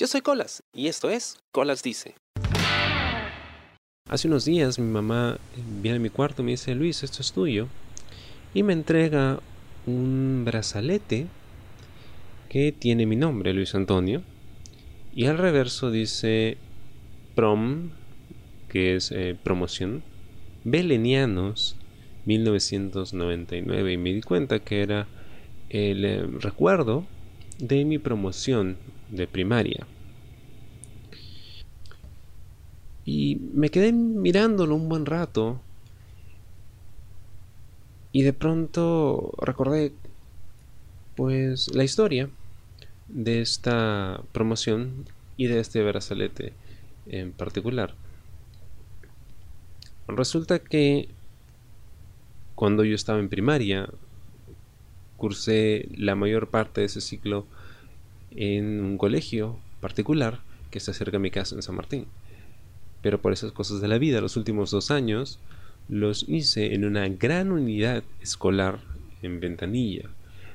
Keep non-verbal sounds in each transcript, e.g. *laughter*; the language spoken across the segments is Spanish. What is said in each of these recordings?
Yo soy Colas y esto es Colas Dice. Hace unos días mi mamá viene a mi cuarto y me dice, Luis, esto es tuyo. Y me entrega un brazalete que tiene mi nombre, Luis Antonio. Y al reverso dice prom, que es eh, promoción, Belenianos 1999. Y me di cuenta que era el eh, recuerdo de mi promoción de primaria. Y me quedé mirándolo un buen rato. Y de pronto recordé pues la historia de esta promoción y de este brazalete en particular. Resulta que cuando yo estaba en primaria, cursé la mayor parte de ese ciclo en un colegio particular que está cerca de mi casa en San Martín. Pero por esas cosas de la vida, los últimos dos años los hice en una gran unidad escolar en Ventanilla.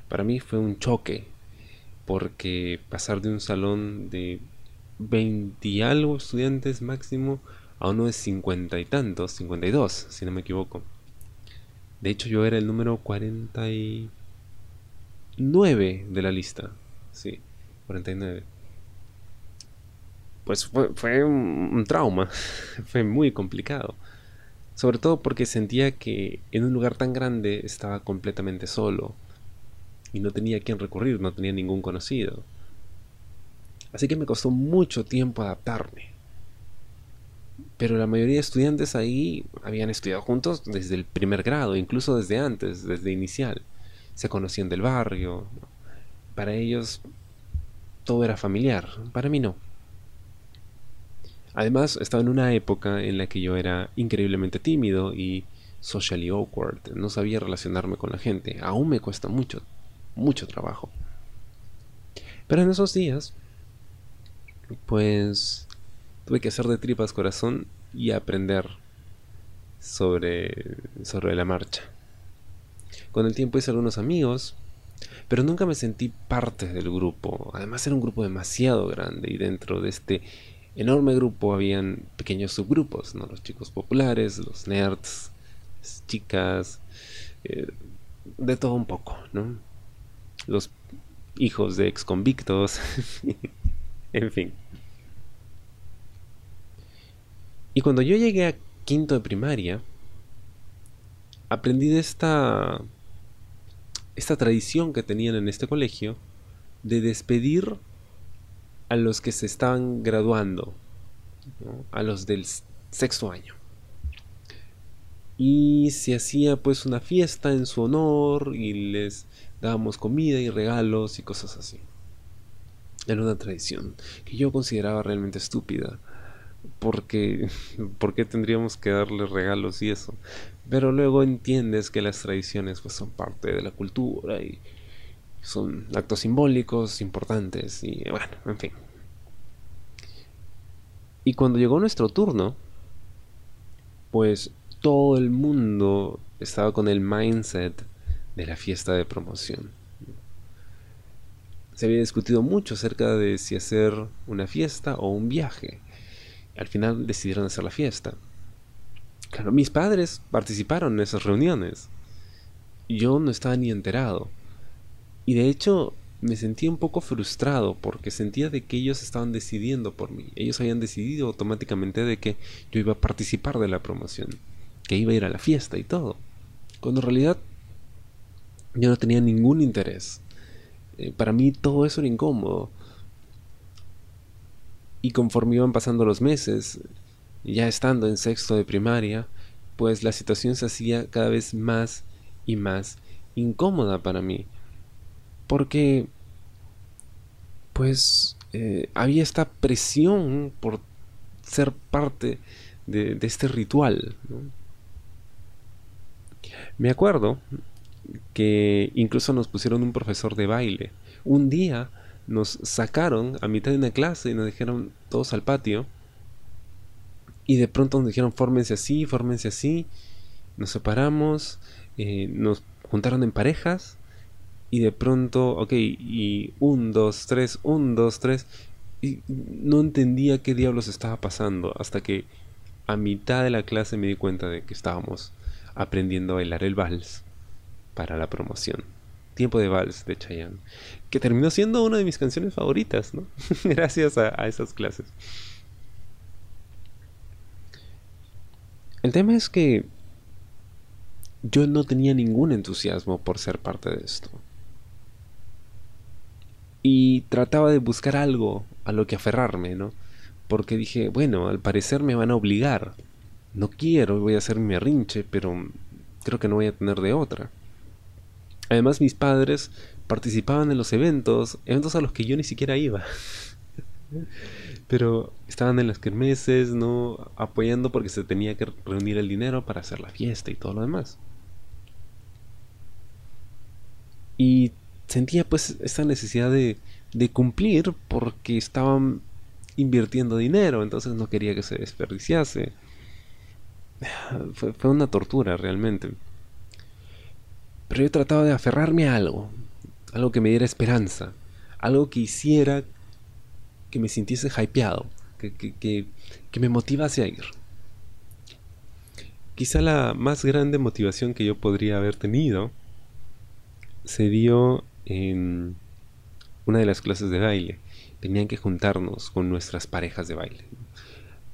Para mí fue un choque, porque pasar de un salón de 20 y algo estudiantes máximo a uno de 50 y tantos, 52, si no me equivoco. De hecho, yo era el número 49 de la lista. Sí. 49. Pues fue, un, trauma, *laughs* fue muy complicado. Sobre todo porque sentía que en un lugar tan grande estaba completamente solo y no tenía a quién recurrir, no tenía ningún conocido. Así que me costó mucho tiempo adaptarme. Pero la mayoría de estudiantes ahí habían estudiado juntos desde el primer grado, incluso desde antes, desde inicial. Se conocían del barrio. Para ellos todo era familiar. Para mí no. Además, estaba en una época en la que yo era increíblemente tímido y socially awkward. No sabía relacionarme con la gente. Aún me cuesta mucho, mucho trabajo. Pero en esos días, pues tuve que hacer de tripas corazón y aprender sobre, sobre la marcha. Con el tiempo hice algunos amigos, pero nunca me sentí parte del grupo. Además era un grupo demasiado grande y dentro de este enorme grupo habían pequeños subgrupos, ¿no? Los chicos populares, los nerds, las chicas, eh, de todo un poco, ¿no? Los hijos de ex convictos, *laughs* en fin. Y cuando yo llegué a quinto de primaria, aprendí de esta esta tradición que tenían en este colegio de despedir a los que se estaban graduando, a los del sexto año. Y se hacía pues una fiesta en su honor y les dábamos comida y regalos y cosas así. Era una tradición que yo consideraba realmente estúpida. Porque, *laughs* ¿por qué tendríamos que darle regalos y eso? Pero luego entiendes que las tradiciones pues, son parte de la cultura y son actos simbólicos importantes y bueno, en fin. Y cuando llegó nuestro turno, pues todo el mundo estaba con el mindset de la fiesta de promoción. Se había discutido mucho acerca de si hacer una fiesta o un viaje. Al final decidieron hacer la fiesta. Claro, mis padres participaron en esas reuniones. Yo no estaba ni enterado. Y de hecho me sentía un poco frustrado porque sentía de que ellos estaban decidiendo por mí. Ellos habían decidido automáticamente de que yo iba a participar de la promoción, que iba a ir a la fiesta y todo. Cuando en realidad yo no tenía ningún interés. Eh, para mí todo eso era incómodo. Y conforme iban pasando los meses, ya estando en sexto de primaria, pues la situación se hacía cada vez más y más incómoda para mí. Porque, pues, eh, había esta presión por ser parte de, este ritual. Me acuerdo que incluso nos pusieron un profesor de baile. Un día nos sacaron a mitad de una clase y nos dijeron todos al patio y de pronto nos dijeron, fórmense así, fórmense así. Nos separamos, eh, nos juntaron en parejas. Y de pronto, ok, y un, dos, tres, un, dos, tres. Y no entendía qué diablos estaba pasando hasta que a mitad de la clase me di cuenta de que estábamos aprendiendo a bailar el vals para la promoción. Tiempo de Vals de Chayanne, que terminó siendo una de mis canciones favoritas, ¿no? *laughs* Gracias a, esas clases. El tema es que yo no tenía ningún entusiasmo por ser parte de esto. Y trataba de buscar algo a lo que aferrarme, ¿no? Porque dije, bueno, al parecer me van a obligar. No quiero, voy a hacer mi rinche, pero creo que no voy a tener de otra. Además, mis padres participaban en los eventos, eventos a los que yo ni siquiera iba. Pero estaban en las kermeses, ¿no? Apoyando porque se tenía que reunir el dinero para hacer la fiesta y todo lo demás. Y sentía pues esta necesidad de, de cumplir porque estaban invirtiendo dinero, entonces no quería que se desperdiciase. *sighs* Fue, fue una tortura realmente. Pero yo trataba de aferrarme a algo, algo que me diera esperanza, algo que hiciera que me sintiese hypeado, que, que, que, me motivase a ir. Quizá la más grande motivación que yo podría haber tenido se dio en una de las clases de baile. Tenían que juntarnos con nuestras parejas de baile,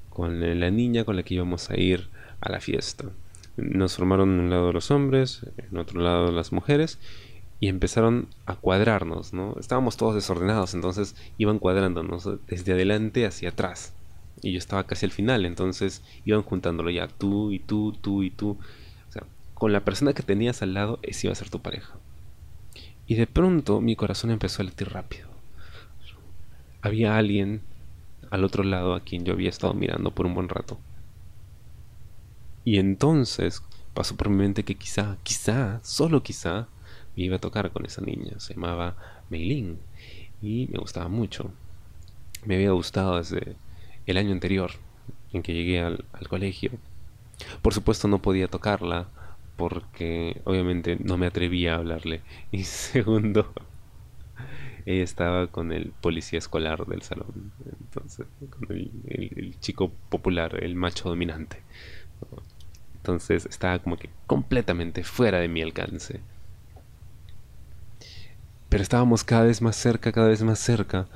con la niña con la que íbamos a ir a la fiesta nos formaron en un lado los hombres, en otro lado las mujeres, y empezaron a cuadrarnos, ¿no? Estábamos todos desordenados, entonces iban cuadrándonos desde adelante hacia atrás. Y yo estaba casi al final, entonces iban juntándolo ya, tú y tú, tú y tú. O sea, con la persona que tenías al lado, ese iba a ser tu pareja. Y de pronto mi corazón empezó a latir rápido. Había alguien al otro lado a quien yo había estado mirando por un buen rato. Y entonces pasó por mi mente que quizá, quizá, solo quizá, me iba a tocar con esa niña. Se llamaba Meilin y me gustaba mucho. Me había gustado desde el año anterior en que llegué al, colegio. Por supuesto no podía tocarla porque obviamente no me atrevía a hablarle. *laughs* Y segundo, ella estaba con el policía escolar del salón. Entonces, con el, el chico popular, el macho dominante. Entonces estaba como que completamente fuera de mi alcance. Pero estábamos cada vez más cerca, cada vez más cerca.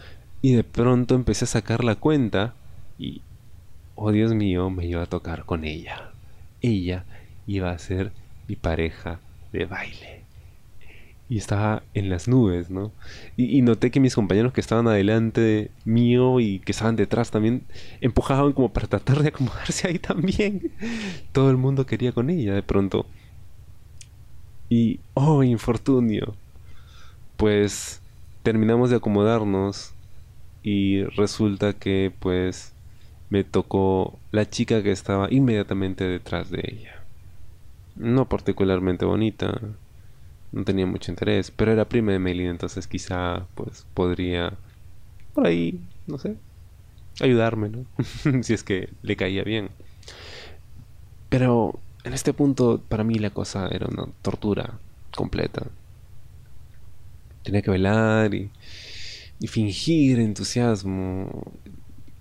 Y de pronto empecé a sacar la cuenta y, oh Dios mío, me iba a tocar con ella. Ella iba a ser mi pareja de baile y estaba en las nubes, ¿no? Y, noté que mis compañeros que estaban adelante mío y que estaban detrás también empujaban como para tratar de acomodarse ahí también. *laughs* Todo el mundo quería con ella de pronto. Y, oh, infortunio. Pues terminamos de acomodarnos y resulta que pues me tocó la chica que estaba inmediatamente detrás de ella. No particularmente bonita, no tenía mucho interés, pero era prima de Melina, entonces quizá pues podría por ahí, no sé, ayudarme, ¿no? *laughs* si es que le caía bien. Pero en este punto para mí la cosa era una tortura completa. Tenía que velar y, fingir entusiasmo.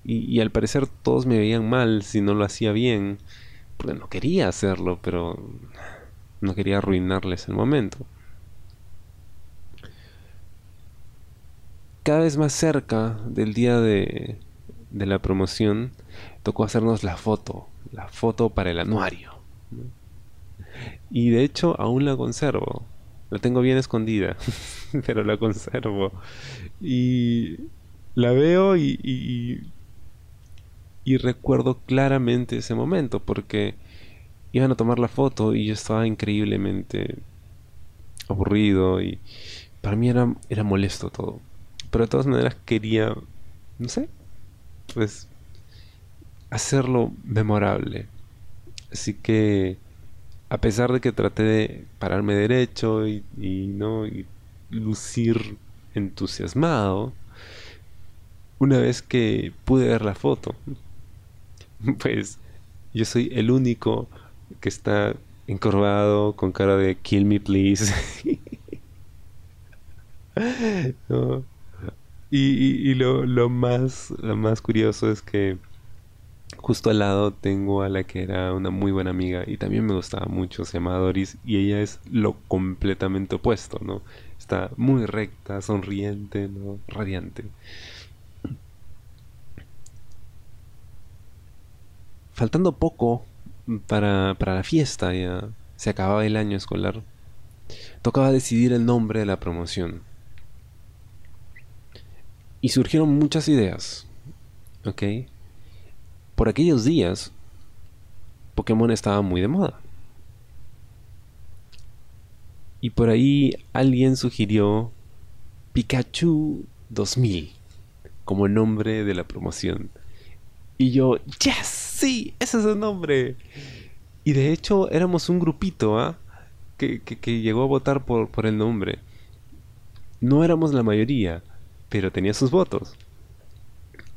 Y, y, al parecer todos me veían mal si no lo hacía bien. Porque no quería hacerlo, pero no quería arruinarles el momento. Cada vez más cerca del día de, de la promoción, tocó hacernos la foto, la foto para el anuario. Y de hecho aún la conservo. La tengo bien escondida, *laughs* pero la conservo. Y la veo y, y, y, recuerdo claramente ese momento porque iban a tomar la foto y yo estaba increíblemente aburrido y para mí era, era molesto todo pero de todas maneras quería, no sé, pues hacerlo memorable. Así que a pesar de que traté de pararme derecho y, no lucir entusiasmado, una vez que pude ver la foto, *laughs* pues yo soy el único que está encorvado con cara de kill me please. *laughs* no, Y, lo, más, lo más curioso es que justo al lado tengo a la que era una muy buena amiga y también me gustaba mucho, se llama Doris y ella es lo completamente opuesto, ¿no? Está muy recta, sonriente, ¿no? Radiante. Faltando poco para, para la fiesta, ya se acababa el año escolar, tocaba decidir el nombre de la promoción. Y surgieron muchas ideas, ¿ok? Por aquellos días, Pokémon estaba muy de moda. Y por ahí alguien sugirió Pikachu 2000 como nombre de la promoción. Y yo, yes, sí, ese es el nombre. Y de hecho éramos un grupito, ¿ah? Que, que, llegó a votar por, por el nombre. No éramos la mayoría, pero tenía sus votos.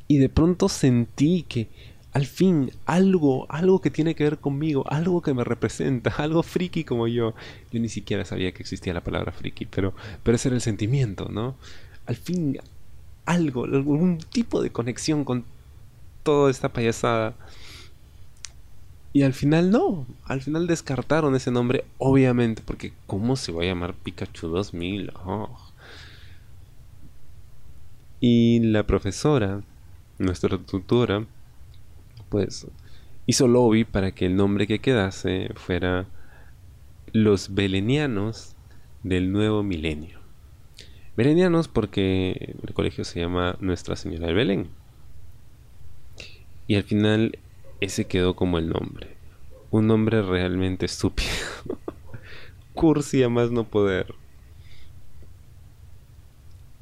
Y de pronto sentí que al fin algo, algo que tiene que ver conmigo, algo que me representa, *laughs* algo friki como yo. Yo ni siquiera sabía que existía la palabra friki, pero, pero ese era el sentimiento, ¿no? Al fin algo, algún tipo de conexión con toda esta payasada. Y al final no, al final descartaron ese nombre, obviamente, porque ¿cómo se va a llamar Pikachu 2000? Y la profesora, nuestra tutora, pues hizo lobby para que el nombre que quedase fuera Los Belenianos del Nuevo Milenio. Belenianos porque el colegio se llama Nuestra Señora del Belén. Y al final ese quedó como el nombre. Un nombre realmente estúpido. *laughs* Cursi a más no poder.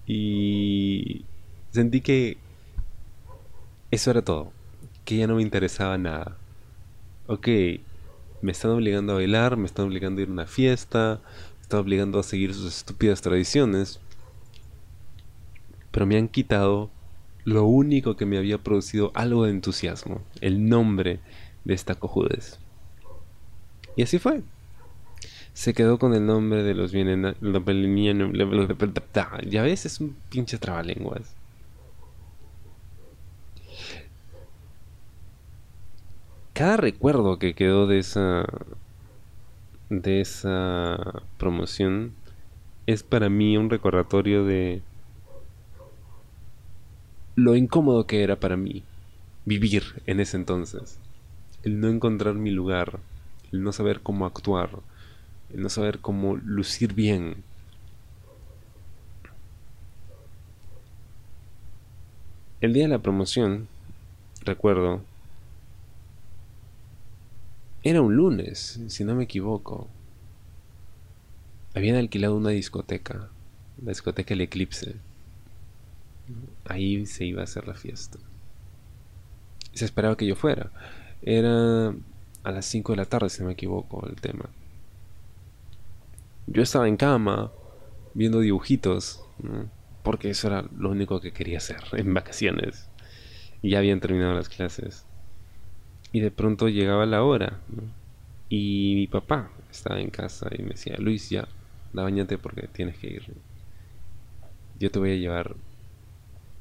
Y sentí que eso era todo. Que ya no me interesaba nada. Ok, me están obligando a bailar, me están obligando a ir a una fiesta, me están obligando a seguir sus estúpidas tradiciones. Pero me han quitado lo único que me había producido algo de entusiasmo, el nombre de esta cojudez. Y así fue. Se quedó con el nombre de los bienes... Ya ves, es un pinche trabalenguas. Cada recuerdo que quedó de esa de esa promoción es para mí un recordatorio de lo incómodo que era para mí vivir en ese entonces. El no encontrar mi lugar, el no saber cómo actuar, no saber cómo lucir bien. El día de la promoción, recuerdo, era un lunes, si no me equivoco. Habían alquilado una discoteca, la discoteca El Eclipse. Ahí se iba a hacer la fiesta. se esperaba que yo fuera. Era a las 5 de la tarde, si no me equivoco, el tema. Yo estaba en cama, viendo dibujitos, porque eso era lo único que quería hacer *laughs* en vacaciones. Ya habían terminado las clases. Y de pronto llegaba la hora. Y mi papá estaba en casa y me decía, Luis, ya, da bañate porque tienes que ir. Yo te voy a llevar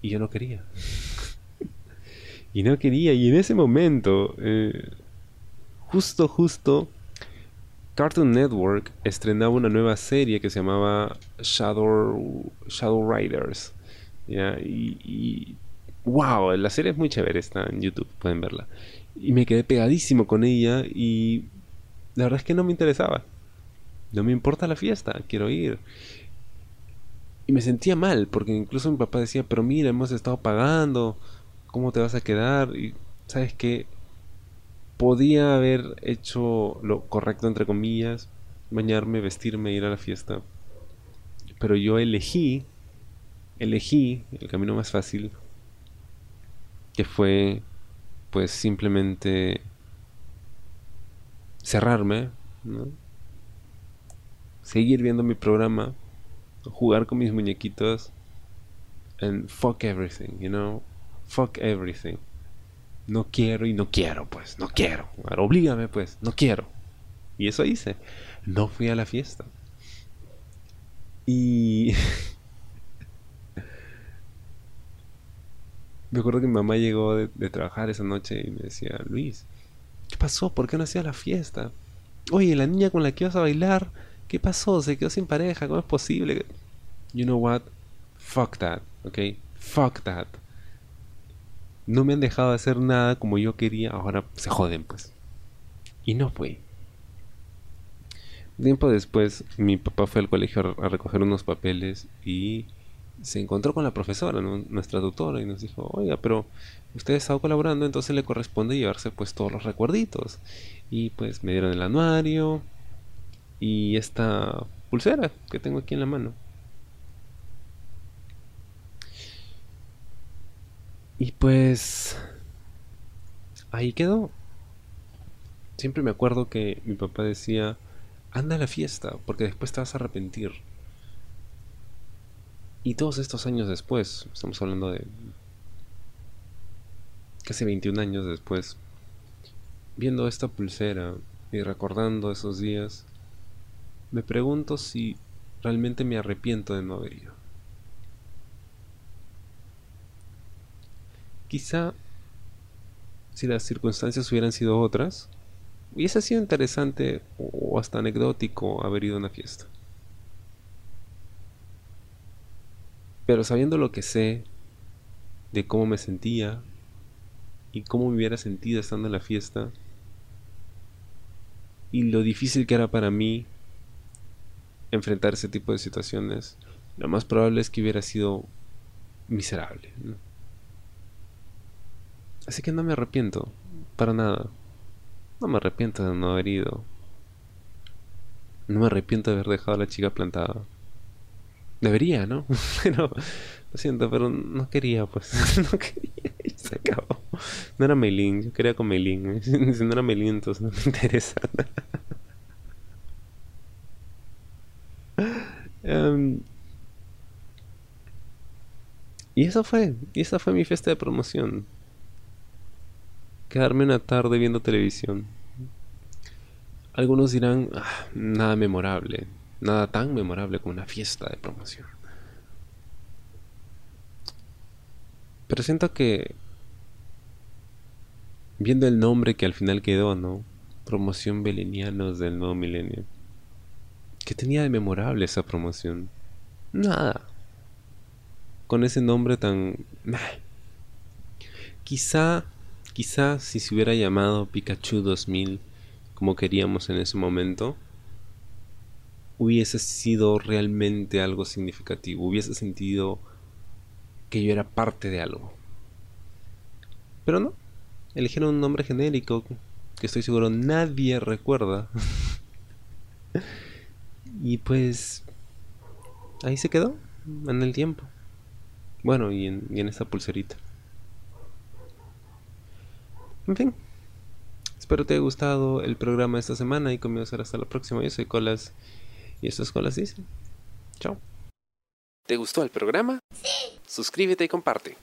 y yo no quería. *laughs* y no quería. Y en ese momento, eh, justo, justo, Cartoon Network estrenaba una nueva serie que se llamaba Shadow, Shadow Riders. Y, y, wow, la serie es muy chévere, está en YouTube, pueden verla. Y me quedé pegadísimo con ella y la verdad es que no me interesaba. No me importa la fiesta, quiero ir. Y me sentía mal, porque incluso mi papá decía, pero mira, hemos estado pagando, ¿cómo te vas a quedar? Y sabes que podía haber hecho lo correcto, entre comillas, bañarme, vestirme, ir a la fiesta. Pero yo elegí, elegí el camino más fácil, que fue pues simplemente cerrarme, seguir viendo mi programa jugar con mis muñequitos and fuck everything, you know, fuck everything. No quiero y no quiero, pues, no quiero. oblígame, pues, no quiero. Y eso hice. No fui a la fiesta. Y *laughs* Me acuerdo que mi mamá llegó de, de trabajar esa noche y me decía, Luis, ¿qué pasó? ¿Por qué no hacía la fiesta? Oye, la niña con la que ibas a bailar, ¿qué pasó? Se quedó sin pareja, ¿cómo es posible? You know what? Fuck that, ¿ok? Fuck that. No me han dejado de hacer nada como yo quería, ahora se joden pues. Y no fue. Tiempo después, mi papá fue al colegio a recoger unos papeles y se encontró con la profesora, nuestra tutora, y nos dijo, oiga, pero usted ha estado colaborando, entonces le corresponde llevarse pues todos los recuerditos. Y pues me dieron el anuario y esta pulsera que tengo aquí en la mano. Y pues ahí quedó. Siempre me acuerdo que mi papá decía, anda a la fiesta, porque después te vas a arrepentir. Y todos estos años después, estamos hablando de casi 21 años después, viendo esta pulsera y recordando esos días, me pregunto si realmente me arrepiento de no haber ido. Quizá si las circunstancias hubieran sido otras, hubiese sido interesante o hasta anecdótico haber ido a una fiesta. Pero sabiendo lo que sé de cómo me sentía y cómo me hubiera sentido estando en la fiesta y lo difícil que era para mí enfrentar ese tipo de situaciones, lo más probable es que hubiera sido miserable. Así que no me arrepiento, para nada. No me arrepiento de no haber ido. No me arrepiento de haber dejado a la chica plantada. Debería, ¿no? *laughs* pero lo siento, pero no quería, pues. *laughs* no quería y se acabó. No era Meilin, yo quería con Meilin. *laughs* Si no era Meilin, entonces no me interesa. um, y eso fue, y esa fue mi fiesta de promoción. Quedarme una tarde viendo televisión. Algunos dirán, ah, nada memorable. Nada tan memorable como una fiesta de promoción. Pero siento que viendo el nombre que al final quedó, ¿no? Promoción Belenianos del nuevo milenio. ¿Qué tenía de memorable esa promoción? Nada. Con ese nombre tan... Quizá, quizá si se hubiera llamado Pikachu 2000 como queríamos en ese momento, hubiese sido realmente algo significativo, hubiese sentido que yo era parte de algo. Pero no, eligieron un nombre genérico que estoy seguro nadie recuerda. *laughs* y pues ahí se quedó en el tiempo. Bueno, y en, y en esa pulserita. En fin. Espero te haya gustado el programa de esta semana y conmigo será hasta la próxima. Yo soy Colas y estas Colas dicen. Chao. ¿Te gustó el programa? Sí. Suscríbete y comparte.